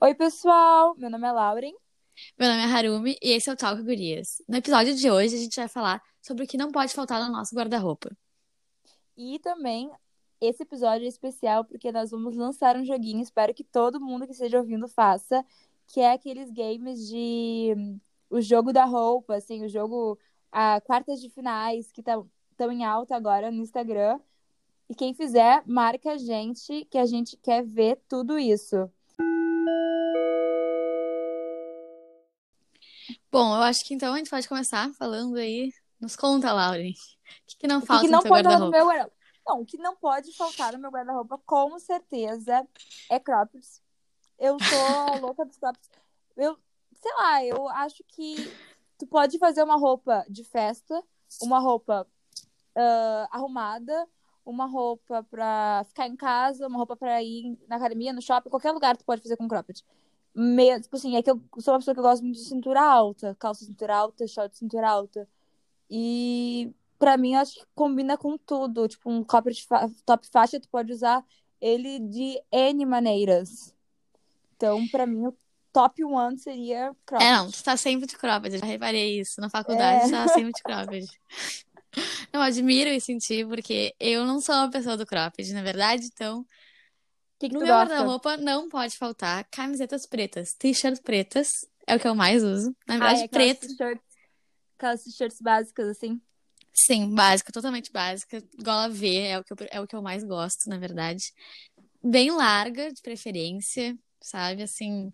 Oi, pessoal! Meu nome é Lauren. Meu nome é Harumi e esse é o Talk Gurias. No episódio de hoje, a gente vai falar sobre o que não pode faltar no nosso guarda-roupa. E também, esse episódio é especial porque nós vamos lançar um joguinho, espero que todo mundo que esteja ouvindo faça, que é aqueles games de... O jogo da roupa, assim, o jogo... A quartas de finais, que estão em alta agora no Instagram. E quem fizer, marca a gente, que a gente quer ver tudo isso. Bom, eu acho que então a gente pode começar falando aí. Nos conta, Lauren. O que, que não falta que não no teu guarda-roupa? meu guarda Não, o que não pode faltar no meu guarda-roupa, com certeza, é croppeds. Eu sou louca dos croppeds. Eu, sei lá, eu acho que tu pode fazer uma roupa de festa, uma roupa ah, arrumada, uma roupa pra ficar em casa, uma roupa pra ir na academia, no shopping, qualquer lugar tu pode fazer com cropped. Meio, tipo assim, é que eu sou uma pessoa que gosta muito de cintura alta, calça cintura alta, short cintura alta. E pra mim, eu acho que combina com tudo. Tipo, um fa- top faixa, tu pode usar ele de N maneiras. Então, pra mim, o top one seria cropped. É, não, tu tá sempre de cropped, eu já reparei isso. Na faculdade, É. tu tá sempre de cropped. Eu admiro isso em ti, porque eu não sou uma pessoa do cropped, na verdade, então que, que No meu guarda-roupa não pode faltar camisetas pretas, t-shirts pretas, é o que eu mais uso. Na Ah, verdade, é aquelas preto, aquelas t-shirts básicas, assim. sim, básica, totalmente básica. Gola V é o que eu, é o que eu mais gosto, na verdade. Bem larga, de preferência, sabe? Assim.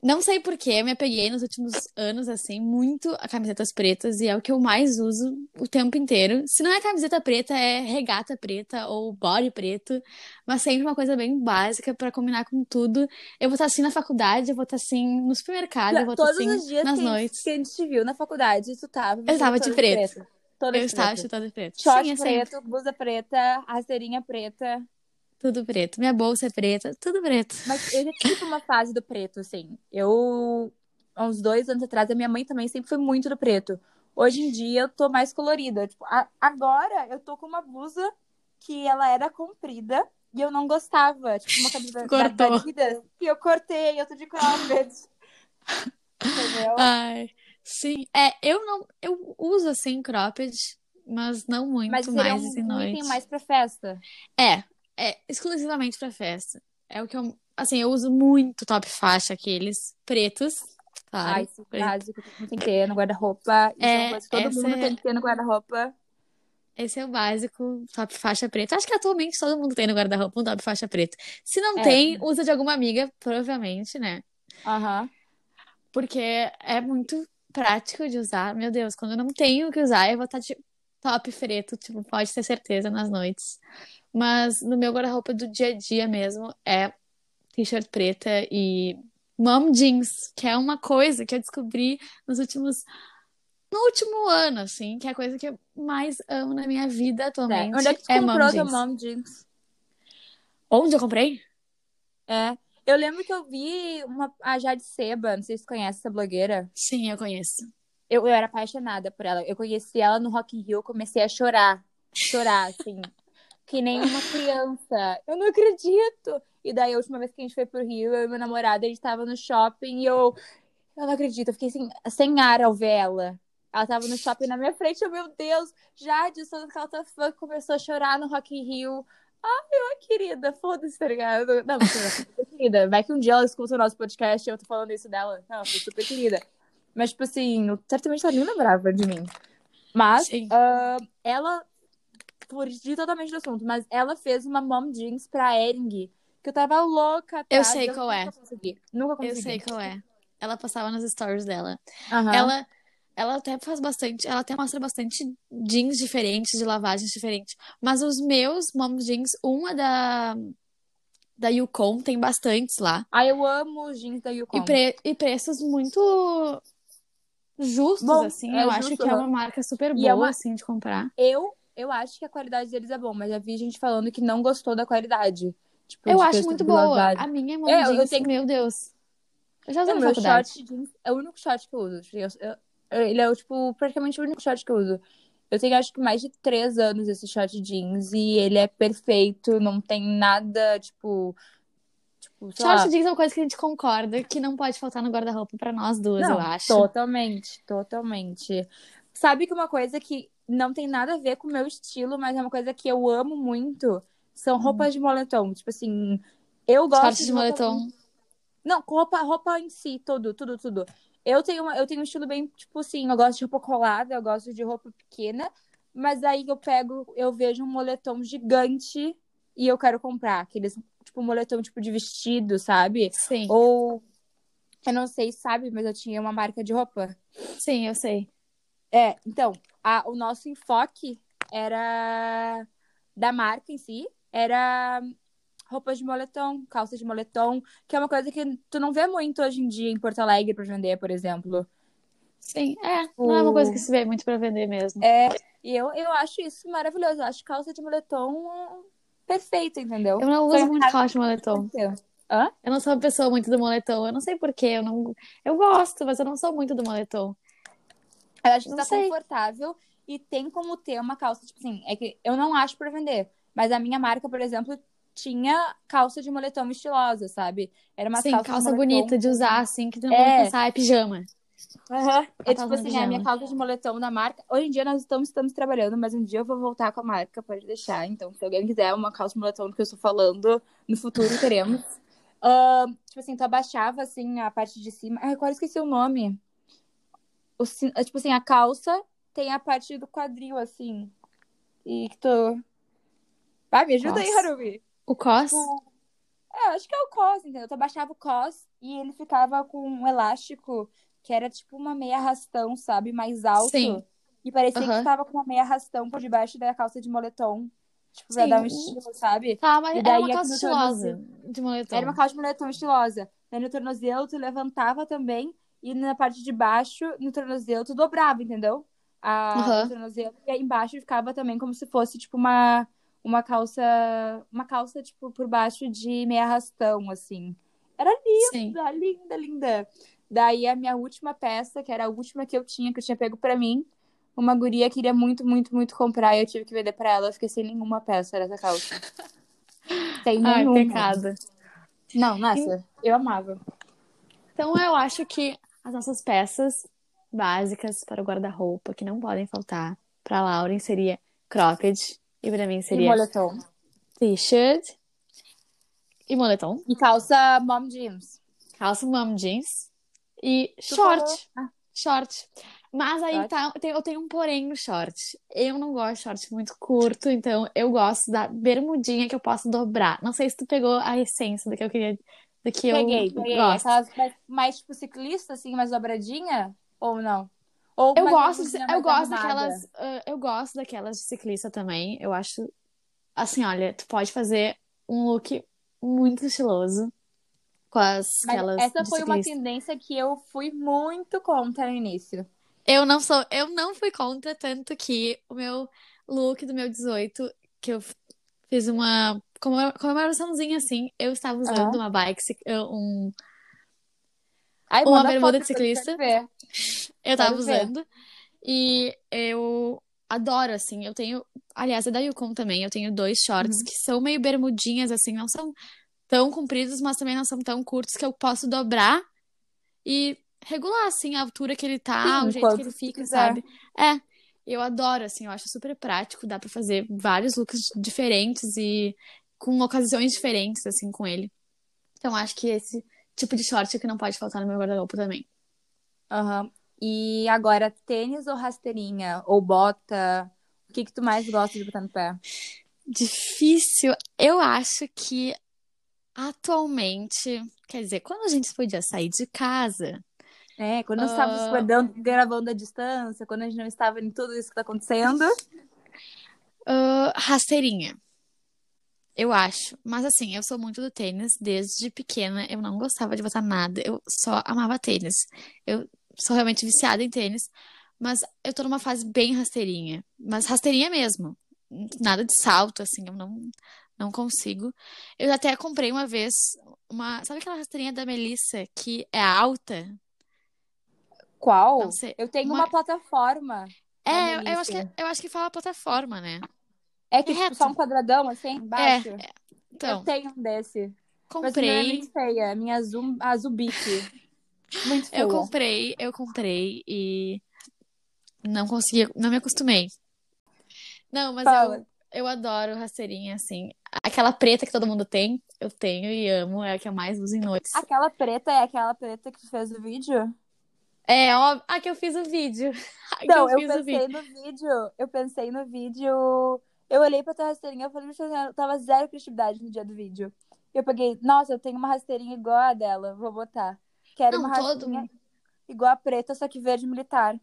Não sei por quê, eu me apeguei nos últimos anos, assim, muito a camisetas pretas e é o que eu mais uso o tempo inteiro. Se não é camiseta preta, é regata preta ou body preto, mas sempre uma coisa bem básica pra combinar com tudo. Eu vou estar assim na faculdade, eu vou estar assim no supermercado, eu vou estar Todos assim os dias nas que a, gente, noites. que a gente te viu na faculdade, tu tava Eu tava de preto. Toda Eu estava preto. chutada de preto. Short Sim, é sempre preto, blusa preta, rasteirinha preta. Tudo preto. Minha bolsa é preta, tudo preto. Mas eu já tive uma fase do preto, assim. Eu, há uns dois anos atrás, a minha mãe também sempre foi muito do preto. Hoje em dia eu tô mais colorida. Tipo, a- agora eu tô com uma blusa que ela era comprida e eu não gostava. Tipo, uma camisa da, da Cortou. Adidas que eu cortei, eu tô de cropped. Entendeu? Ai, sim. É, eu não. Eu uso assim cropped, mas não muito Mas mais um, assim, um noite. mais pra festa. É, é exclusivamente pra festa. É o que eu. Assim, eu uso muito top faixa, aqueles pretos. Claro. Ai, esse preto. básico que tem que ter no guarda-roupa. Isso é, É, uma coisa que todo mundo é- tem que ter no guarda-roupa. Esse é o básico, top faixa preta. Acho que atualmente todo mundo tem no guarda-roupa um top faixa preto. Se não É. tem, usa de alguma amiga, provavelmente, né? Aham. Porque é muito prático de usar. Meu Deus, quando eu não tenho o que usar, eu vou estar de top preto, tipo, pode ter certeza nas noites. Mas no meu guarda-roupa do dia a dia mesmo é t-shirt preta e mom jeans, que é uma coisa que eu descobri nos últimos no último ano, assim, que é a coisa que eu mais amo na minha vida É. atualmente Onde é que tu é mom comprou teu jeans. mom jeans? Onde eu comprei? É. Eu lembro que eu vi uma, a Jade Seba, não sei se tu conhece essa blogueira. Sim, eu conheço. Eu, eu era apaixonada por ela. Eu conheci ela no Rock in Rio, comecei a chorar. Chorar, assim. Que nem uma criança. Eu não acredito! E daí, a última vez que a gente foi pro Rio, eu e meu namorado, a gente tava no shopping e eu... Eu não acredito, eu fiquei sem, sem ar ao ver ela. Ela tava no shopping na minha frente, eu, meu Deus, Jade, eu sou daquela fã que começou a chorar no Rock in Rio. Ai, eu, querida, foda-se, tá ligado? Não, super querida. Vai que um dia ela escuta o nosso podcast e eu tô falando isso dela. Não, foi super querida. Mas, tipo assim, certamente ela nem lembrava de mim. Mas, ah, ela, fugir totalmente do assunto, mas ela fez uma mom jeans pra Ering, que eu tava louca Eu atrás, sei qual é. Nunca consegui. Nunca Eu consegui. sei qual é. Ela passava nas stories dela. Aham. Ela, ela até faz bastante, ela até mostra bastante jeans diferentes, de lavagens diferentes. Mas os meus mom jeans, uma da da Yukon, tem bastantes lá. Ah, eu amo os jeans da Yukon. E, pre- e preços muito justos, Bom, assim. é eu acho justo, que é uma marca super E boa, é uma- assim, de comprar. Eu, eu acho que a qualidade deles é bom, mas já vi gente falando que não gostou da qualidade. Tipo, Eu acho muito boa. lavado. A minha mom É, eu- eu jeans, tenho- meu Deus. Eu já usei O na meu faculdade. short jeans é o único short que eu uso. Eu- eu- eu- ele é, tipo, praticamente o único short que eu uso. Eu tenho, acho que, mais de três anos esse short jeans e ele é perfeito, não tem nada, tipo... tipo Tipo, sei lá. Short jeans é uma coisa que a gente concorda que não pode faltar no guarda-roupa pra nós duas, Não, eu acho. Totalmente, totalmente. Sabe que uma coisa que não tem nada a ver com o meu estilo, mas é uma coisa que eu amo muito, são roupas de moletom. Tipo assim, eu gosto Shorts de roupa- moletom. Não, com roupa, roupa em si, tudo, tudo, tudo. Eu tenho, uma- eu tenho um estilo bem, tipo assim, eu gosto de roupa colada, eu gosto de roupa pequena, mas aí eu pego, eu vejo um moletom gigante e eu quero comprar. Aqueles, tipo, moletom tipo de vestido, sabe? Sim, Ou, eu não sei, sabe, mas eu tinha uma marca de roupa. sim, eu sei. É, então, a- o nosso enfoque era da marca em si, era roupas de moletom, calças de moletom, que é uma coisa que tu não vê muito hoje em dia em Porto Alegre pra vender, por exemplo. Sim, é. Não é uma coisa que se vê muito pra vender mesmo. É, e eu, eu acho isso maravilhoso. Eu acho calça de moletom perfeito, entendeu? Eu não uso muito calça de moletom. Hã? Eu não sou uma pessoa muito do moletom. Eu não sei porquê. Eu não. Eu gosto, mas eu não sou muito do moletom. Eu acho que tá sei. confortável e tem como ter uma calça, tipo assim, é que eu não acho pra vender, mas a minha marca, por exemplo, tinha calça de moletom estilosa, sabe? Era uma Sim, calça, de calça moletom. bonita de usar, assim, que tu não É. pensar, é pijama. Aham. É tipo assim, de a minha calça de moletom da marca. Hoje em dia nós estamos, estamos trabalhando, mas um dia eu vou voltar com a marca, pode deixar. Então, se alguém quiser uma calça de moletom do que eu estou falando, no futuro teremos. Ahn, tipo assim, tu abaixava assim a parte de cima. Ai, agora esqueci o nome. O, é, tipo assim, a calça tem a parte do quadril, assim. E que tu. Vai, me ajuda aí, Nossa. Harubi. O cos? Tipo, É, acho que é o cos, entendeu? Tu abaixava o cos e ele ficava com um elástico que era tipo uma meia arrastão, sabe? Mais alto. Sim. E parecia que Aham. tu tava com uma meia arrastão por debaixo da calça de moletom. Tipo, pra Sim, dar um estilo, sabe? Tá, mas era uma calça estilosa de moletom. Era uma calça de moletom estilosa. Daí no tornozelo tu levantava também. E na parte de baixo, no tornozelo, tu dobrava, entendeu? A. O tornozelo. E aí embaixo ficava também como se fosse, tipo, uma, uma calça. Uma calça, tipo, por baixo de meia arrastão, assim. Era Sim. linda, linda, linda. Daí a minha última peça, que era a última que eu tinha, que eu tinha pego pra mim, uma guria queria muito, muito, muito comprar e eu tive que vender pra ela. Eu fiquei sem nenhuma peça dessa calça. Sem Ai, nenhuma. pecado. Não, nossa, eu amava. Então eu acho que as nossas peças básicas para o guarda-roupa que não podem faltar para Lauren seria cropped e para mim E seria moletom. t-shirt e moletom, E calça mom jeans. calça mom jeans e Tu short, Ah, short. Mas aí Short. tá, eu tenho, eu tenho um porém no short. Eu não gosto de short muito curto, então eu gosto da bermudinha que eu posso dobrar. Não sei se tu pegou a essência do que eu queria, do que peguei, eu peguei. gosto. Aquelas mais, mais tipo ciclista, assim, mais dobradinha? Ou não? Ou Eu uma gosto, de- eu gosto daquelas, ah, eu gosto daquelas de ciclista também. Eu acho, assim, olha, tu pode fazer um look muito estiloso com as Mas aquelas essa foi uma ciclista. tendência que eu fui muito contra no início. Eu não sou, eu não fui contra tanto que o meu look do meu 18, que eu fiz uma comemoraçãozinha assim, eu estava usando Aham. uma bike, um, Ai, Uma bermuda de ciclista. Eu tava Quero ver. usando. E eu adoro, assim. Eu tenho. Aliás, é da Yukon também. Eu tenho dois shorts Uhum. que são meio bermudinhas, assim. Não são tão compridos, mas também não são tão curtos que eu posso dobrar e regular, assim, a altura que ele tá, Sim, o jeito que ele fica, quiser. sabe? É. Eu adoro, assim. Eu acho super prático. Dá pra fazer vários looks diferentes e com ocasiões diferentes, assim, com ele. Então, acho que esse tipo de short é que não pode faltar no meu guarda-roupa também. Aham. E agora, tênis ou rasteirinha? Ou bota? O que que tu mais gosta de botar no pé? Difícil. Eu acho que atualmente, quer dizer, quando a gente podia sair de casa, É, quando nós Ah. estávamos guardando, gravando à distância, quando a gente não estava em tudo isso que tá acontecendo. ah, rasteirinha. Eu acho. Mas assim, eu sou muito do tênis. Desde pequena eu não gostava de botar nada. Eu só amava tênis. Eu sou realmente viciada em tênis. Mas eu tô numa fase bem rasteirinha. Mas rasteirinha mesmo. Nada de salto, assim, eu não, não consigo. Eu até comprei uma vez uma. Sabe aquela rasteirinha da Melissa que é alta? Qual? Eu tenho Uma- uma, plataforma. É, eu, eu acho que, eu acho que fala plataforma, né? É que É tipo, só um quadradão assim, embaixo. Então, Eu tenho um desse. Mas a minha é Comprei. muito feia. Minha azul, azul bique. Muito feia. Eu comprei, eu comprei e não consegui, não me acostumei. Não, mas Fala. eu, eu adoro rasteirinha, assim. Aquela preta que todo mundo tem, eu tenho e amo, é a que eu mais uso em noites. Aquela preta é aquela preta que tu fez o vídeo? É, ó, a que eu fiz o vídeo. A Não, eu o vídeo. pensei no vídeo. Eu pensei no vídeo. Eu olhei pra tua rasteirinha e falei, "Gente, eu tava zero criatividade no dia do vídeo. Eu peguei, nossa, eu tenho uma rasteirinha igual a dela, vou botar. Quero Não, uma todo rasteirinha mundo. igual a preta, só que verde militar.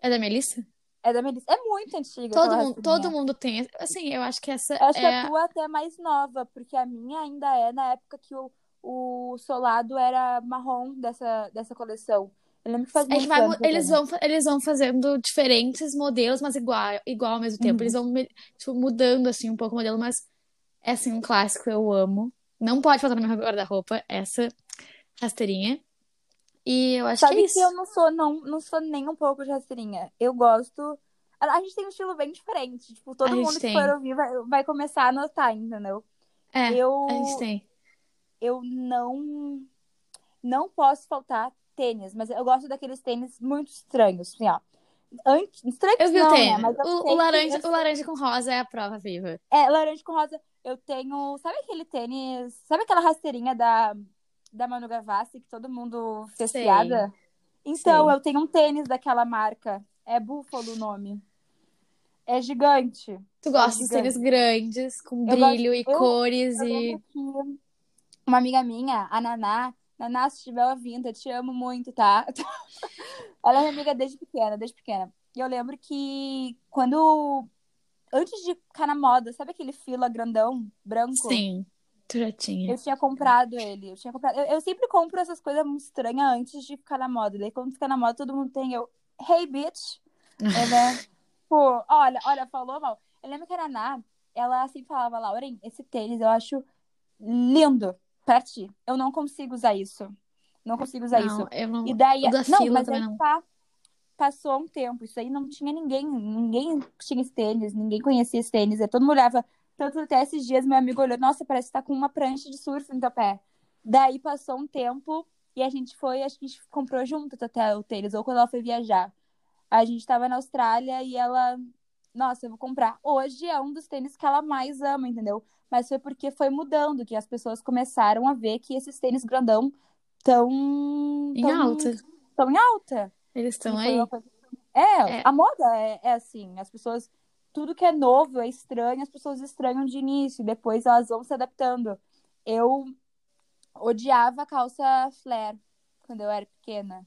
É da Melissa? É da Melissa. É muito antiga Todo mundo, todo mundo tem. Assim, eu acho que essa Eu acho que é. a tua até é mais nova, porque a minha ainda é na época que o, o solado era marrom dessa, dessa coleção. Eu lembro que faz muito vai, tempo eles vão, eles vão fazendo diferentes modelos, mas igual, igual ao mesmo tempo. Uhum. Eles vão tipo, mudando assim um pouco o modelo, mas é assim um clássico, eu amo. Não pode faltar no meu guarda-roupa essa rasteirinha. E eu acho que é Sabe que eu não sou, não, não sou nem um pouco de rasteirinha. Eu gosto. A gente tem um estilo bem diferente. Tipo, todo A mundo que tem. for ouvir vai, vai começar a notar, entendeu? É, Eu, a gente tem. eu não não posso faltar tênis, mas eu gosto daqueles tênis muito estranhos, assim, ó. Antes, estranhos Eu vi o não, né? tênis. Mas eu O, o laranja, eu o laranja com rosa é a prova viva. É, laranja com rosa. Eu tenho. Sabe aquele tênis? Sabe aquela rasteirinha da, da Manu Gavassi que todo mundo piada? Então, sei. eu tenho um tênis daquela marca. É Buffalo o nome. É gigante. Tu É gosta dos tênis gigante. grandes, com Eu gosto. brilho e Eu, cores eu e. uma amiga minha, a Naná, Naná, se estiver ouvindo, eu te amo muito, tá? Ela é minha amiga desde pequena, desde pequena. E eu lembro que quando. Antes de ficar na moda, sabe aquele fila grandão, branco? Sim, tu já tinha. Eu tinha comprado ele. Eu tinha comprado. Eu, eu sempre compro essas coisas muito estranhas antes de ficar na moda. Daí quando fica na moda, todo mundo tem eu. Hey, bitch! É, né? Pô, olha, olha, falou mal. Eu lembro que a Naná, ela sempre falava, Lauren, esse tênis eu acho lindo pra ti. Eu não consigo usar isso. Não consigo usar isso. Não, eu não. E daí. Da Não, mas aí não. tá. Passou um tempo. Isso aí não tinha ninguém. Ninguém tinha esse tênis. Ninguém conhecia esse tênis. Aí todo mundo olhava. Tanto até esses dias meu amigo olhou. Nossa, parece que tá com uma prancha de surf no teu pé. Daí passou um tempo. E a gente foi. Acho que a gente comprou junto até o tênis. Ou quando ela foi viajar. A gente tava na Austrália e ela. Nossa, eu vou comprar. Hoje é um dos tênis que ela mais ama, entendeu? Mas foi porque foi mudando, que as pessoas começaram a ver que esses tênis grandão tão, Em tão, alta. tão em alta. Eles estão aí. coisa... É, É, a moda é, é assim, as pessoas, tudo que é novo, é estranho, as pessoas estranham de início, depois elas vão se adaptando. Eu odiava calça flare quando eu era pequena.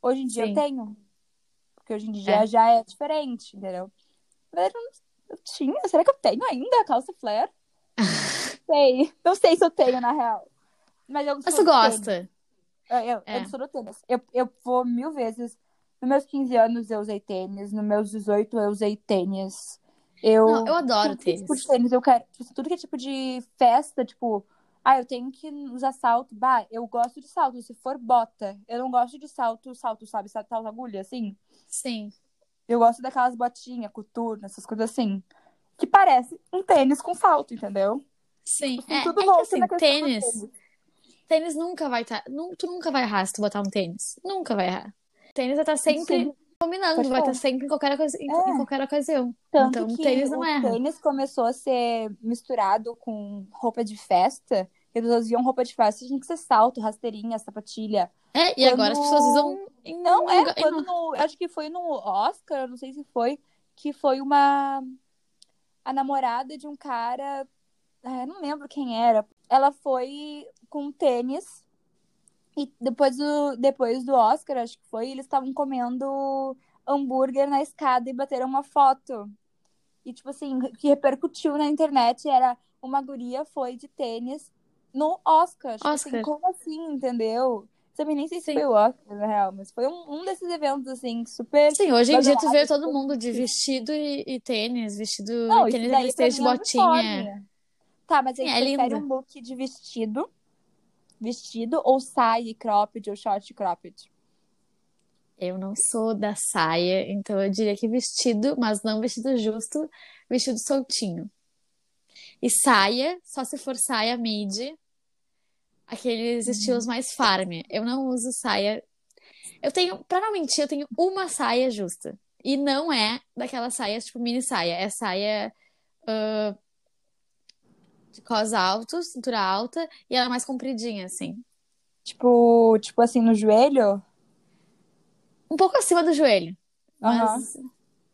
Hoje em dia eu sim. tenho, porque hoje em dia É. já é diferente, entendeu? Mas eu, eu tinha, será que eu tenho ainda a calça flare? Sei, não sei se eu tenho, na real. Mas eu Mas tu tênis. gosta? Eu, eu, É. eu sou do tênis. Eu, eu vou mil vezes. Nos meus 15 anos eu usei tênis. Nos meus 18 eu usei tênis. Não, Eu. eu adoro que é tipo de tênis. tênis eu quero. tipo, Tudo que é tipo de festa, tipo. Ah, eu tenho que usar salto. Bah, eu gosto de salto. Se for bota. Eu não gosto de salto, salto, sabe? Salto agulha, assim. Sim. Eu gosto daquelas botinhas, coturno, essas coisas assim. Que parece um tênis com salto, entendeu? Sim. Assim, É, tudo é que assim, do tênis. tênis. Tênis nunca vai estar. tu nunca vai errar se tu botar um tênis. Nunca vai errar. Tênis vai estar sempre Sim, combinando, vai estar falar. sempre em qualquer, ocasi- em, em É. qualquer ocasião. Tanto Então, que tênis não o erra. tênis começou a ser misturado com roupa de festa. E as pessoas roupa de festa, tinha que ser salto, rasteirinha, sapatilha. É, e agora as pessoas Quando. usam Não, é, lugar. quando no. Acho que foi no Oscar, não sei se foi, que foi uma. A namorada de um cara. é, não lembro quem era. Ela foi com tênis. E depois do, depois do Oscar, acho que foi, eles estavam comendo hambúrguer na escada e bateram uma foto. E, tipo assim, que repercutiu na internet era uma guria foi de tênis no Oscar. Tipo assim, Oscar. como assim, entendeu? Também nem sei se Sim. foi o Oscar, na real, mas foi um, um desses eventos, assim, super Sim, hoje em dia tu vê todo mundo de vestido e, e tênis, vestido Não, e tênis daí de é botinha. Tá, mas aí Sim, tu é prefere lindo. um look de vestido, vestido ou saia cropped ou short cropped? Eu não sou da saia, então eu diria que vestido, mas não vestido justo, vestido soltinho. E saia, só se for saia midi, Aqueles estilos mais farm. Eu não uso saia. Eu tenho, pra não mentir, eu tenho uma saia justa. E não é daquela saia, tipo, mini saia. É saia uh, de cos altos, cintura alta, e ela é mais compridinha, assim. Tipo, tipo assim, no joelho? Um pouco acima do joelho. Mas,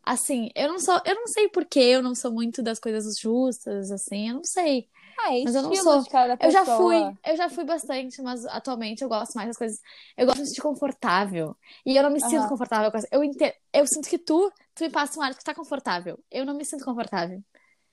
assim, eu não sou. Eu não sei por que eu não sou muito das coisas justas, assim, eu não sei. Ah, é Mas eu não sou. Eu já fui, eu já fui bastante, mas atualmente eu gosto mais das coisas. Eu gosto de me sentir confortável. E eu não me sinto Aham. confortável com essa. Eu entendo, eu sinto que tu, tu me passa um ar que tá confortável. Eu não me sinto confortável.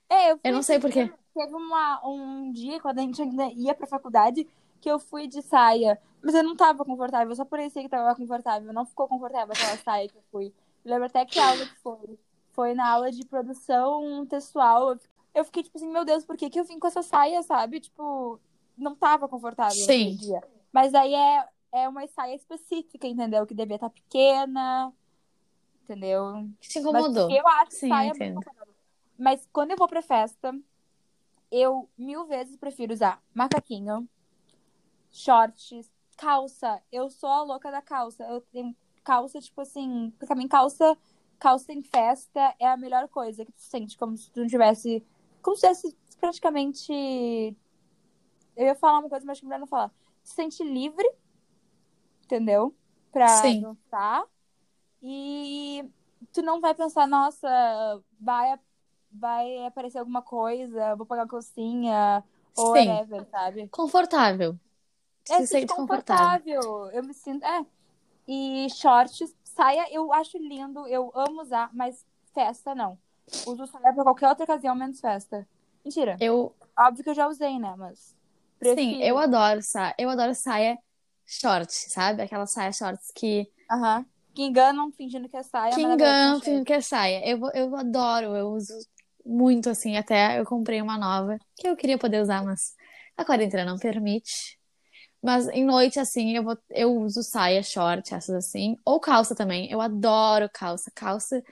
É, eu Eu não sei por quê. Teve uma, um dia, quando a gente ainda ia pra faculdade, que eu fui de saia. Mas eu não tava confortável, eu só parecia que tava confortável. Não ficou confortável aquela saia que eu fui. Eu lembro até que aula que foi. Foi na aula de produção textual. Eu- fiquei tipo assim, meu Deus, por que que eu vim com essa saia, sabe? Tipo, não tava confortável Sim. dia. Mas aí é, é uma saia específica, entendeu? Que devia estar pequena, entendeu? Que te Mas incomodou. eu acho Sim, saia muito confortável. Mas quando eu vou pra festa, eu mil vezes prefiro usar macaquinho, shorts, calça. Eu sou a louca da calça. Eu tenho calça, tipo assim, pra mim, calça, calça em festa é a melhor coisa que tu sente, como se tu não tivesse. Como se tivesse praticamente. Eu ia falar uma coisa, mas acho que melhor não falar. Se sente livre, entendeu? Pra Sim. dançar. E tu não vai pensar, nossa, vai, vai aparecer alguma coisa, vou pagar uma calcinha, ou Sim. whatever, sabe? Confortável. Tu É se sente confortável. confortável. Eu me sinto. É. E shorts, saia, eu acho lindo, eu amo usar, mas festa não. Uso saia pra qualquer outra ocasião, menos festa. Mentira. Eu, Óbvio que eu já usei, né? Mas. sim, Prefiro. eu adoro saia. Eu adoro saia short, sabe? Aquela saia shorts que, Aham. Que enganam fingindo que é saia, que enganam fingindo que é saia. Eu, eu adoro, eu uso muito assim. Até eu comprei uma nova que eu queria poder usar, mas a quarentena não permite. Mas em noite, assim, eu, vou, eu uso saia, short, essas assim. Ou calça também. Eu adoro calça. Calça,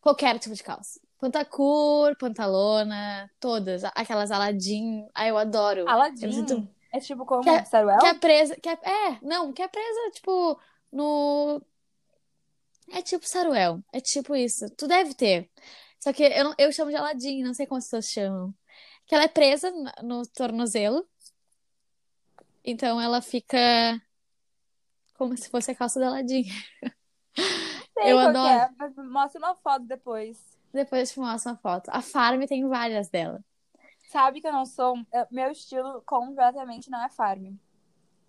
qualquer tipo de calça. Pantacur, pantalona, todas. Aquelas Aladdin. Ah, eu adoro. Eu Aladdin sinto. é tipo como Que é, Saruel? que é presa. Que é, é, não, que é presa, tipo, no. É tipo Saruel. É tipo isso. Tu deve ter. Só que eu, não- eu chamo de Aladdin, não sei como as pessoas chamam. Que ela é presa no, no tornozelo. Então ela fica como se fosse a calça da Aladdin. Sei Eu que adoro. é, mas mostra uma foto depois. Depois eu te mostro uma foto. A Farm tem várias dela. Sabe que eu não sou. eu- Meu estilo completamente não é farm.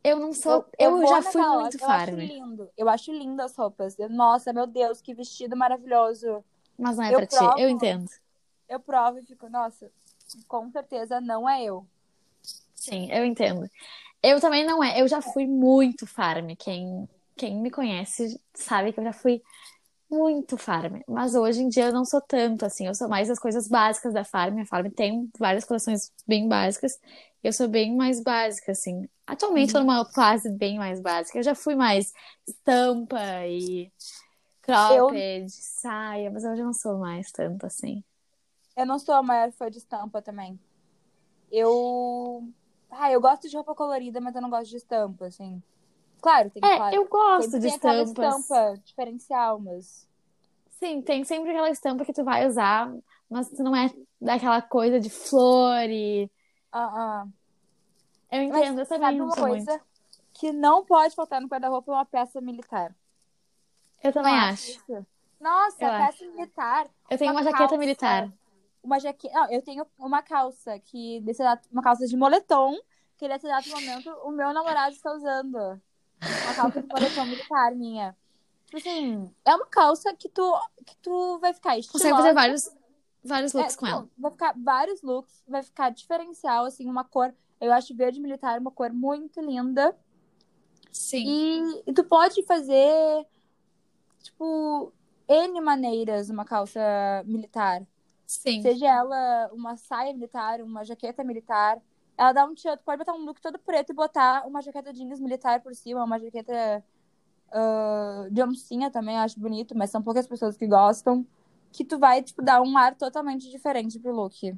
Eu não sou. Eu, Eu, vou já fui loja, muito eu acho Farm. lindo. Eu acho lindo as roupas. Eu- nossa, meu Deus, que vestido maravilhoso. Mas não é Eu pra ti. provo. Eu entendo. Eu provo e fico, nossa, com certeza não é eu. Sim, eu entendo. Eu também não é. Eu já fui muito farm. Quem, quem me conhece sabe que eu já fui muito farm. Mas hoje em dia eu não sou tanto assim. Eu sou mais das coisas básicas da farm. A farm tem várias coleções bem básicas. Eu sou bem mais básica, assim. Atualmente eu tô numa fase bem mais básica. Eu já fui mais estampa e cropped, saia, mas hoje eu não sou mais tanto assim. Eu não sou a maior fã de estampa também. Eu. Ah, eu gosto de roupa colorida, mas eu não gosto de estampa, assim. Claro, tem, É, claro, eu gosto de tem estampas. estampa diferencial, mas. Sim, tem sempre aquela estampa que tu vai usar, mas tu não é daquela coisa de flor e... Ah, ah. Eu Mas entendo, eu sabe uma sou muito. coisa que não pode faltar no guarda-roupa é uma peça militar. Eu também Não acho. isso? Nossa, Eu peça militar. Eu tenho Uma uma jaqueta calça. militar. Uma jaqueta. Não, eu tenho uma calça que uma calça de moletom que nesse exato momento o meu namorado está usando. Uma calça de moletom militar minha. Tipo assim, é uma calça que tu que tu vai ficar Consegue estilosa. fazer vários, vários looks É, com ela. Vai ficar vários looks, vai ficar diferencial, assim, uma cor. Eu acho verde militar uma cor muito linda. Sim. E, e tu pode fazer, tipo, N maneiras uma calça militar. Sim. Seja ela uma saia militar, uma jaqueta militar. Ela dá um tchan, tu pode botar um look todo preto e botar uma jaqueta jeans militar por cima, uma jaqueta ah, de oncinha também, eu acho bonito, mas são poucas pessoas que gostam. Que tu vai, tipo, dar um ar totalmente diferente pro look.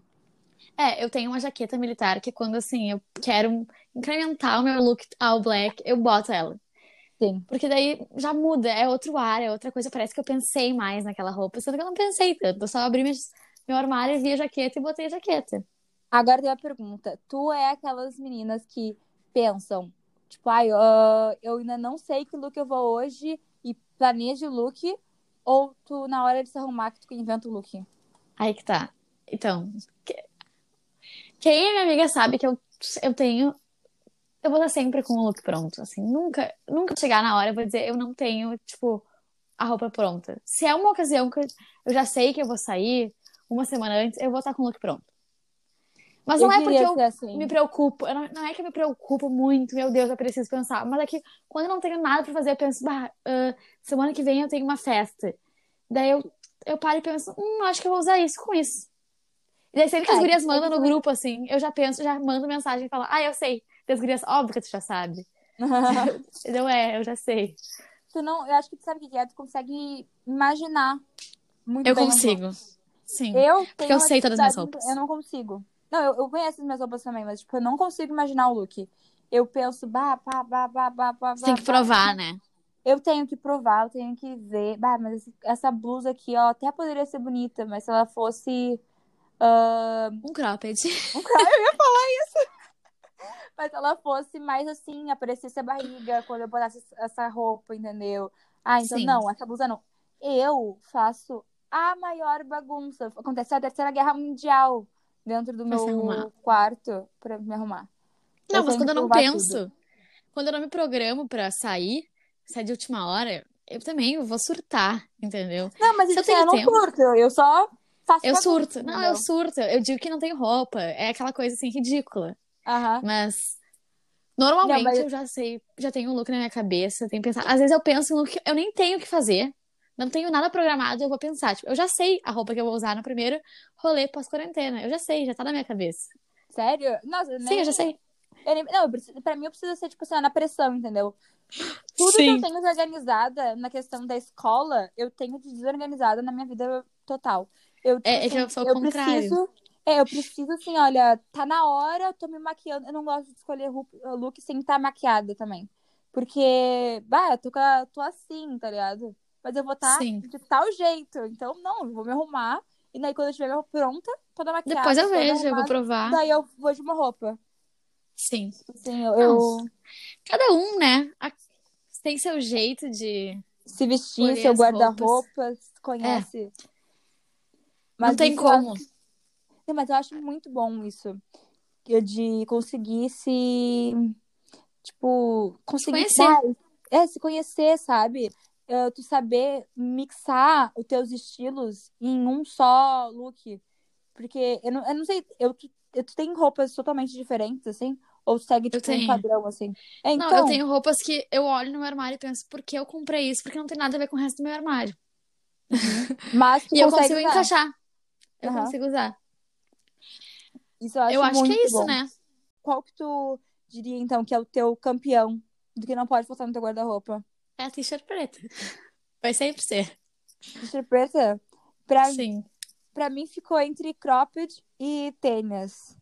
É, eu tenho uma jaqueta militar que quando, assim, eu quero incrementar o meu look all black, eu boto ela. Sim. Porque daí já muda, é outro ar, é outra coisa. Parece que eu pensei mais naquela roupa, sendo que eu não pensei tanto. Eu só abri meu armário, vi a jaqueta e botei a jaqueta. Agora tem uma pergunta. Tu é aquelas meninas que pensam, tipo, ai, uh, eu ainda não sei que look eu vou hoje e planeja o look, ou tu, na hora de se arrumar, que tu inventa o look? Aí que tá. Então, quem é minha amiga sabe que eu, eu tenho. Eu vou estar sempre com o look pronto. Assim, nunca, nunca chegar na hora eu vou dizer eu não tenho, tipo, a roupa pronta. Se é uma ocasião que eu já sei que eu vou sair, uma semana antes, eu vou estar com o look pronto. Mas não Eu é porque eu assim. me preocupo, eu não, não é que eu me preocupo muito, meu Deus, eu preciso pensar. Mas é que quando eu não tenho nada pra fazer, eu penso, bah, ah, semana que vem eu tenho uma festa. Daí eu, eu paro e penso, hum, acho que eu vou usar isso com isso. E daí sempre que as É, gurias isso mandam no grupo, assim, eu já penso, já mando mensagem e falo, ah, eu sei. Das gurias, óbvio que tu já sabe. Então é, eu já sei. tu não, eu acho que tu sabe o que é, tu consegue imaginar muito Eu bem a consigo. Sim. Eu Porque eu sei todas as minhas roupas. Eu não consigo. Não, eu, eu conheço as minhas roupas também, mas tipo, eu não consigo imaginar o look. Eu penso, bah, pá, bah, bah, bah, bah, Você tem que bah, provar, né? Eu tenho que provar, eu tenho que ver. Bah, mas essa blusa aqui, ó, até poderia ser bonita, mas se ela fosse. ah, Um cropped. mas se ela fosse mais assim, aparecesse a barriga quando eu botasse essa roupa, entendeu? Ah, então Sim. não, essa blusa não. Eu faço a maior bagunça. Acontece a Terceira Guerra Mundial dentro do Pra meu quarto pra me arrumar. Não, Eu mas quando eu não penso, tudo. quando eu não me programo pra sair, sair de última hora, eu também vou surtar, entendeu? Não, mas Se eu isso assim, tenho eu não surto, eu só faço Eu surto. Não, eu entendeu? surto. Eu digo que não tenho roupa. É aquela coisa assim ridícula. Aham. Mas normalmente Não, mas- eu já sei, já tenho um look na minha cabeça, tenho pensar. Às vezes eu penso em look eu nem tenho o que fazer. Não tenho nada programado, eu vou pensar. Tipo, eu já sei a roupa que eu vou usar no primeiro rolê pós-quarentena. Eu já sei, já tá na minha cabeça. Sério? Nossa, eu Sim, nem... eu já sei. eu nem- Não, eu preciso... pra mim eu preciso ser, tipo assim, na pressão, entendeu? Tudo que Sim. eu tenho desorganizada na questão da escola, eu tenho de desorganizada na minha vida total. Eu, tipo, É, é que eu assim, sou o eu contrário. preciso. É, eu preciso, assim, olha, tá na hora, eu tô me maquiando. Eu não gosto de escolher look sem estar maquiada também. Porque, bah, eu tô, com a- tô assim, tá ligado? Mas eu vou estar Sim. de tal jeito. Então, não, eu vou me arrumar. E daí, quando eu estiver pronta, toda maquiada, Depois eu vejo, eu vou arrumada, provar. daí eu vou de uma roupa. Sim. Assim, eu, Não, eu Cada um, né? Tem seu jeito de. se vestir, seu guarda-roupa, conhece. Não tem isso eu acho- como. Não, mas eu acho muito bom isso. De conseguir se. Tipo, conseguir. conhecer. Ah, é, se conhecer, sabe? Eh, tu saber mixar os teus estilos em um só look. Porque eu não, eu não sei, eu, tu, eu- tu tem roupas totalmente diferentes, assim? Ou segue, tipo, um padrão, assim? É, Não, então, eu tenho roupas que eu olho no meu armário e penso, por que eu comprei isso? Porque não tem nada a ver com o resto do meu armário. mas tu E eu consigo usar. encaixar. Eu Aham. consigo usar. Isso eu acho Eu acho que é isso, bom. né? Qual que tu diria, então, que é o teu campeão do que não pode faltar no teu guarda-roupa? É a t-shirt preta. Vai sempre ser. T-shirt preta? Pra, Sim. pra mim ficou entre cropped e tênis.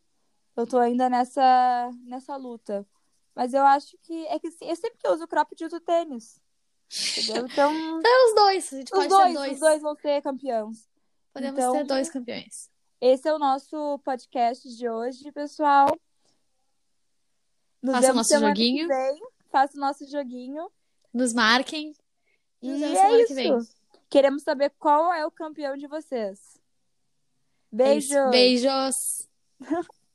Eu tô ainda nessa, nessa luta. Mas eu acho que é que assim, eu sempre que eu uso cropped, eu uso tênis. Entendeu? Então, Então é os dois. A gente os pode dois, ser dois. os dois vão ser campeões. Podemos Então, ser dois campeões. Esse é o nosso podcast de hoje, pessoal. Nos Faça o nosso joguinho. Faça o nosso joguinho. Nos marquem. Nos E vemos é isso. que vem. Queremos saber qual é o campeão de vocês. É isso. Beijo! Beijos.